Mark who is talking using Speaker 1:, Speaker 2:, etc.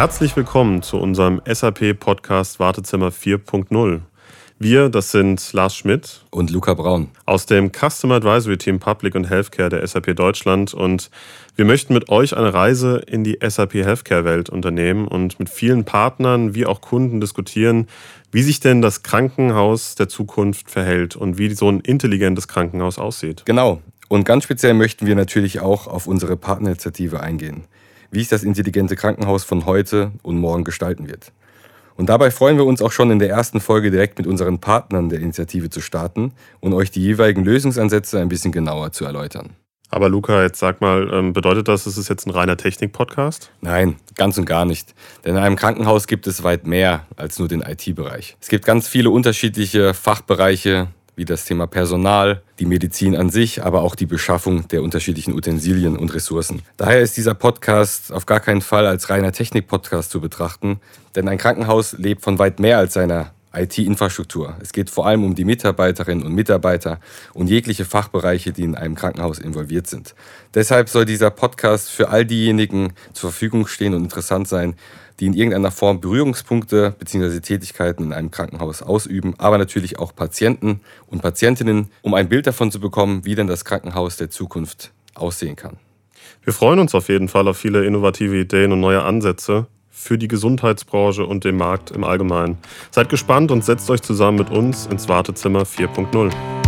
Speaker 1: Herzlich willkommen zu unserem SAP-Podcast Wartezimmer 4.0. Wir, das sind Lars Schmidt
Speaker 2: und Luca Braun
Speaker 1: aus dem Customer Advisory Team Public und Healthcare der SAP Deutschland und wir möchten mit euch eine Reise in die SAP Healthcare Welt unternehmen und mit vielen Partnern wie auch Kunden diskutieren, wie sich denn das Krankenhaus der Zukunft verhält und wie so ein intelligentes Krankenhaus aussieht.
Speaker 2: Genau. Und ganz speziell möchten wir natürlich auch auf unsere Partnerinitiative eingehen, wie sich das intelligente Krankenhaus von heute und morgen gestalten wird. Und dabei freuen wir uns auch schon in der ersten Folge direkt mit unseren Partnern der Initiative zu starten und euch die jeweiligen Lösungsansätze ein bisschen genauer zu erläutern.
Speaker 1: Aber Luca, jetzt sag mal, ähm, bedeutet das, es ist jetzt ein reiner Technik-Podcast?
Speaker 2: Nein, ganz und gar nicht. Denn in einem Krankenhaus gibt es weit mehr als nur den IT-Bereich. Es gibt ganz viele unterschiedliche Fachbereiche, wie das Thema Personal, die Medizin an sich, aber auch die Beschaffung der unterschiedlichen Utensilien und Ressourcen. Daher ist dieser Podcast auf gar keinen Fall als reiner Technik-Podcast zu betrachten, denn ein Krankenhaus lebt von weit mehr als seiner IT-Infrastruktur. Es geht vor allem um die Mitarbeiterinnen und Mitarbeiter und jegliche Fachbereiche, die in einem Krankenhaus involviert sind. Deshalb soll dieser Podcast für all diejenigen zur Verfügung stehen und interessant sein, die in irgendeiner Form Berührungspunkte bzw. Tätigkeiten in einem Krankenhaus ausüben, aber natürlich auch Patienten und Patientinnen, um ein Bild davon zu bekommen, wie denn das Krankenhaus der Zukunft aussehen kann.
Speaker 1: Wir freuen uns auf jeden Fall auf viele innovative Ideen und neue Ansätze für die Gesundheitsbranche und den Markt im Allgemeinen. Seid gespannt und setzt euch zusammen mit uns ins Wartezimmer 4.0.